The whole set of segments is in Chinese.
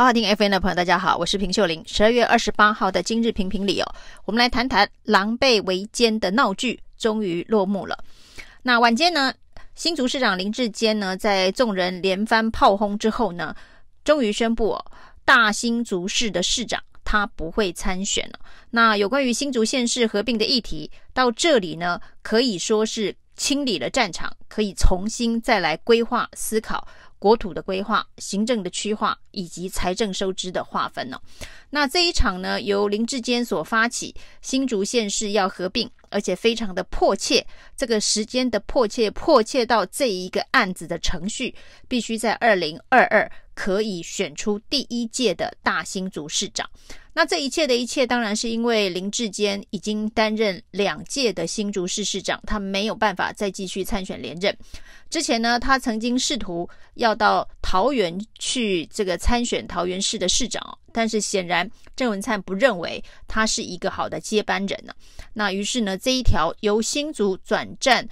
好好听 FM 的朋友，大家好，我是平秀玲。十二月二十八号的今日评评理哦，我们来谈谈狼狈为奸的闹剧终于落幕了。那晚间呢，新竹市长林智坚呢，在众人连番炮轰之后呢，终于宣布哦，大新竹市的市长他不会参选了。那有关于新竹县市合并的议题，到这里呢，可以说是清理了战场，可以重新再来规划思考。国土的规划、行政的区划以及财政收支的划分呢、那这一场呢，由林志坚所发起，新竹县市要合并，而且非常的迫切。这个时间的迫切，迫切到这一个案子的程序，必须在二零二二可以选出第一届的大新竹市长。那这一切的一切，当然是因为林志坚已经担任两届的新竹市市长，他没有办法再继续参选连任。之前呢，他曾经试图要到桃园去这个参选桃园市的市长，但是显然郑文灿不认为他是一个好的接班人呢。那于是呢，这一条由新竹转战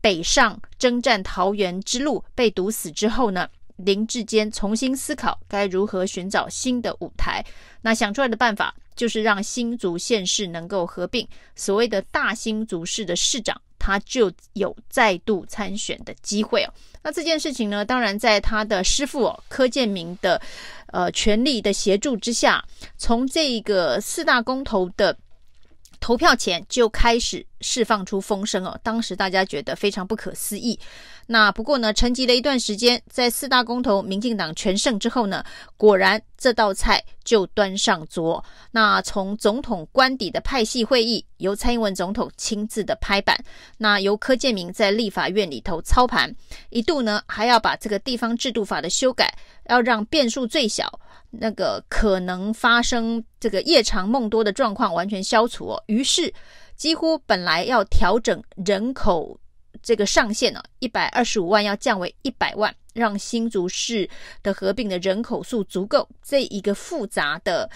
北上征战桃园之路被堵死之后呢，林智坚重新思考该如何寻找新的舞台。那想出来的办法就是让新竹县市能够合并，所谓的大新竹市的市长。他就有再度参选的机会哦。那这件事情呢，当然在他的师傅哦柯建铭的呃全力的协助之下，从这个四大公投的投票前就开始释放出风声哦。当时大家觉得非常不可思议。那不过呢，沉寂了一段时间，在四大公投民进党全胜之后呢，果然这道菜就端上桌。那从总统官邸的派系会议，由蔡英文总统亲自的拍板，那由柯建铭在立法院里头操盘，一度呢还要把这个地方制度法的修改，要让变数最小，那个可能发生这个夜长梦多的状况完全消除哦。于是几乎本来要调整人口。这个上限呢，一百二十五万要降为一百万，让新竹市的合并的人口数足够。这一个复杂的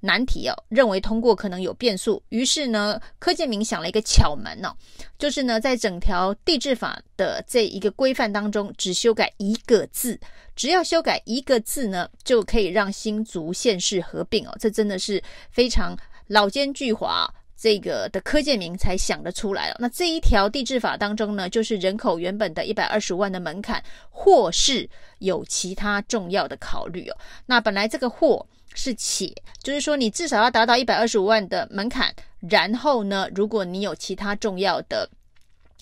难题哦，认为通过可能有变数。于是呢，柯建铭想了一个巧门哦，就是呢，在整条地制法的这一个规范当中，只修改一个字，只要修改一个字呢，就可以让新竹县市合并哦。这真的是非常老奸巨猾。这个的柯建铭才想得出来哦。那这一条地制法当中呢，就是人口原本的一百二十五万的门槛，或是有其他重要的考虑哦。那本来这个或是且，就是说你至少要达到一百二十五万的门槛，然后呢，如果你有其他重要的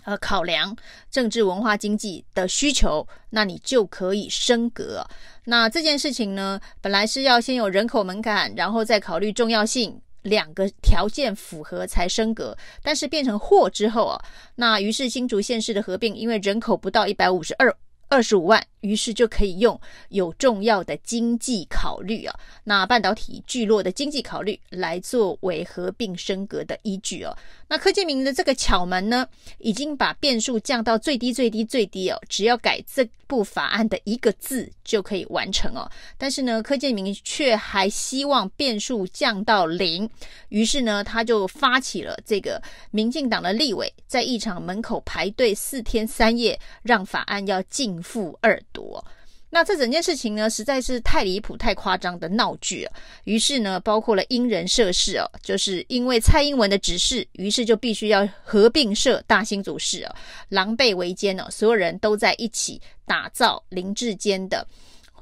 呃考量，政治、文化、经济的需求，那你就可以升格。那这件事情呢，本来是要先有人口门槛，然后再考虑重要性。两个条件符合才升格，但是变成或之后啊，那于是新竹县市的合并，因为人口不到一百五十二二十五万。于是就可以用有重要的经济考虑啊，那半导体聚落的经济考虑来作为合并升格的依据哦。那柯建铭的这个巧门呢，已经把变数降到最低最低最低哦，只要改这部法案的一个字就可以完成哦。但是呢，柯建铭却还希望变数降到零，于是呢，他就发起了这个民进党的立委在议场门口排队四天三夜，让法案要进负二。多，那这整件事情呢，实在是太离谱、太夸张的闹剧了。于是呢，包括了因人设事哦，就是因为蔡英文的指示，于是就必须要合并设大新竹市哦，狼狈为奸哦，所有人都在一起打造林志坚的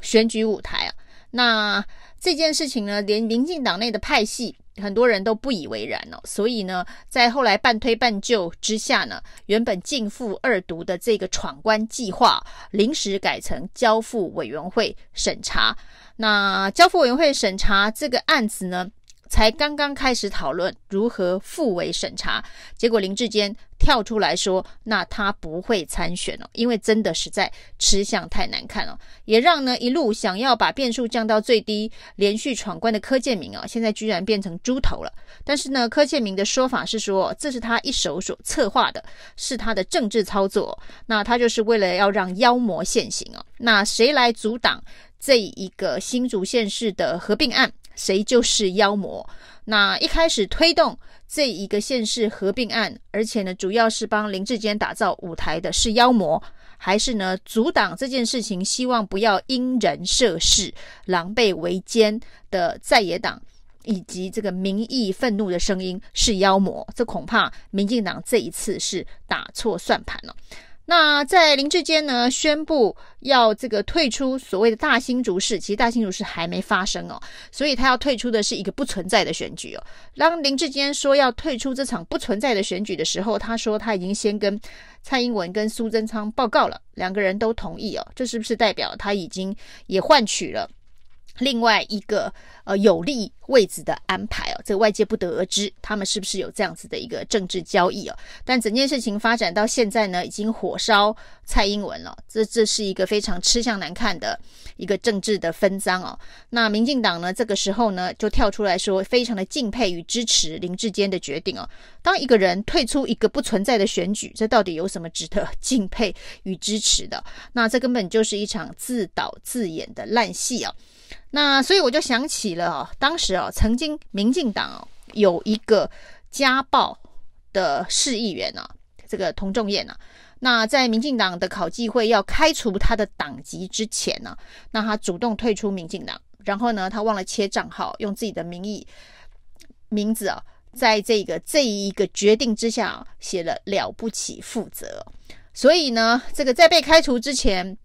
选举舞台啊。那这件事情呢，连民进党内的派系。很多人都不以为然哦，所以呢，在后来半推半就之下呢，原本进复二读的这个闯关计划，临时改成交付委员会审查。那交付委员会审查这个案子呢，才刚刚开始讨论如何复委审查，结果林志坚跳出来说，那他不会参选了，因为真的实在吃相太难看了，也让呢一路想要把变数降到最低，连续闯关的柯建铭啊，现在居然变成猪头了。但是呢，柯建铭的说法是说，这是他一手所策划的，是他的政治操作，那他就是为了要让妖魔现形哦。那谁来阻挡这一个新竹县市的合并案？谁就是妖魔。那一开始推动这一个县市合并案，而且呢，主要是帮林志坚打造舞台的是妖魔，还是呢阻挡这件事情，希望不要因人设事、狼狈为奸的在野党以及这个民意愤怒的声音是妖魔？这恐怕民进党这一次是打错算盘了。那在林志坚呢宣布要这个退出所谓的大新竹市，其实大新竹市还没发生哦，所以他要退出的是一个不存在的选举哦。当林志坚说要退出这场不存在的选举的时候，他说他已经先跟蔡英文跟苏贞昌报告了，两个人都同意哦。这是不是代表他已经也换取了？另外一个呃有利位置的安排哦，这个外界不得而知，他们是不是有这样子的一个政治交易哦？但整件事情发展到现在呢，已经火烧蔡英文了，这这是一个非常吃相难看的一个政治的分赃哦。那民进党呢，这个时候呢就跳出来说，非常的敬佩与支持林志坚的决定哦。当一个人退出一个不存在的选举，这到底有什么值得敬佩与支持的？那这根本就是一场自导自演的烂戏啊！那所以我就想起了哦，当时啊，曾经民进党有一个家暴的市议员啊，这个童仲彦啊，那在民进党的考纪会要开除他的党籍之前呢，那他主动退出民进党，然后呢，他忘了切账号，用自己的名义名字啊，在这个这一个决定之下写了了不起负责，所以呢，这个在被开除之前。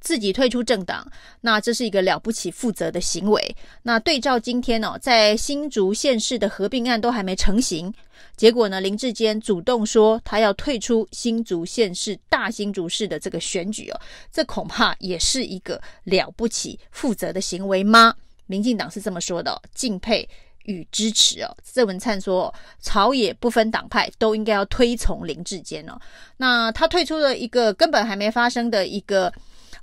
自己退出政党，那这是一个了不起负责的行为。那对照今天哦，在新竹县市的合并案都还没成型，结果呢，林志坚主动说他要退出新竹县市大新竹市的这个选举哦，这恐怕也是一个了不起负责的行为吗？民进党是这么说的，敬佩与支持哦。郑文灿说，朝野不分党派都应该要推崇林志坚哦。那他退出了一个根本还没发生的一个。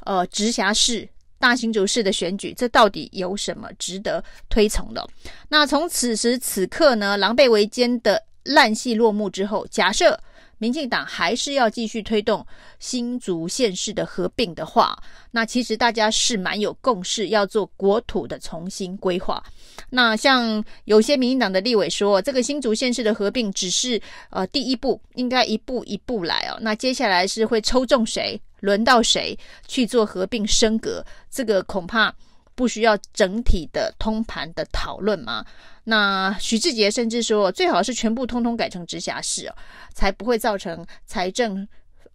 呃，直辖市大新竹市的选举，这到底有什么值得推崇的？那从此时此刻呢，狼狈为奸的烂戏落幕之后，假设民进党还是要继续推动新竹县市的合并的话，那其实大家是蛮有共识，要做国土的重新规划。那像有些民进党的立委说，这个新竹县市的合并只是呃第一步，应该一步一步来哦。那接下来是会抽中谁？轮到谁去做合并升格？这个恐怕不需要整体的通盘的讨论吗。那许志杰甚至说，最好是全部通通改成直辖市哦，才不会造成财政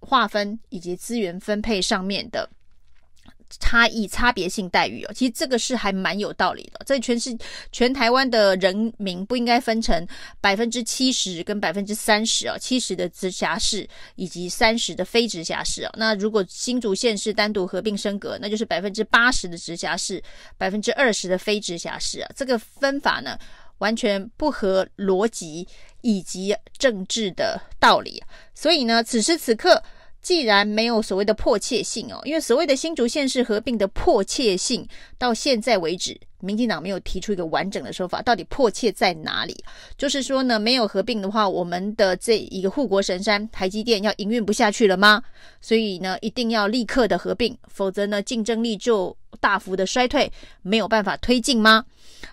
划分以及资源分配上面的。差异、差别性待遇哦，其实这个是还蛮有道理的。这全是全台湾的人民不应该分成百分之七十跟百分之三十哦，七十的直辖市以及三十的非直辖市哦。那如果新竹县市单独合并升格，那就是百分之八十的直辖市，百分之二十的非直辖市啊。这个分法呢，完全不合逻辑以及政治的道理。所以呢，此时此刻。既然没有所谓的迫切性哦，因为所谓的新竹县市合并的迫切性，到现在为止，民进党没有提出一个完整的说法，到底迫切在哪里？就是说呢，没有合并的话，我们的这一个护国神山台积电要营运不下去了吗？所以呢，一定要立刻的合并，否则呢，竞争力就大幅的衰退，没有办法推进吗？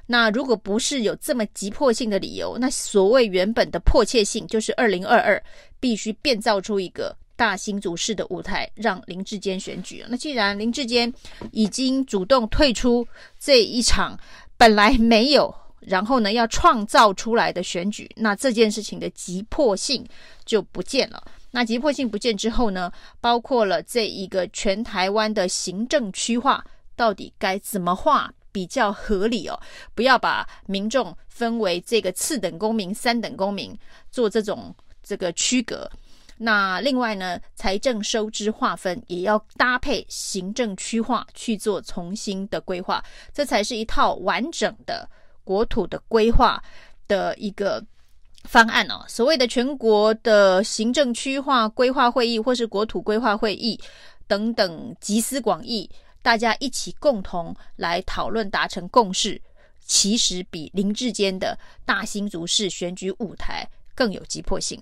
那如果不是有这么急迫性的理由，那所谓原本的迫切性，就是二零二二必须变造出一个。大新竹市的舞台让林志坚选举。那既然林志坚已经主动退出这一场本来没有，然后呢要创造出来的选举，那这件事情的急迫性就不见了。那急迫性不见之后呢，包括了这一个全台湾的行政区划到底该怎么划比较合理哦？不要把民众分为这个次等公民、三等公民，做这种这个区隔。那另外呢，财政收支划分也要搭配行政区划去做重新的规划，这才是一套完整的国土的规划的一个方案哦。所谓的全国的行政区划规划会议或是国土规划会议等等，集思广益，大家一起共同来讨论达成共识，其实比林志坚的大新竹市选举舞台更有急迫性。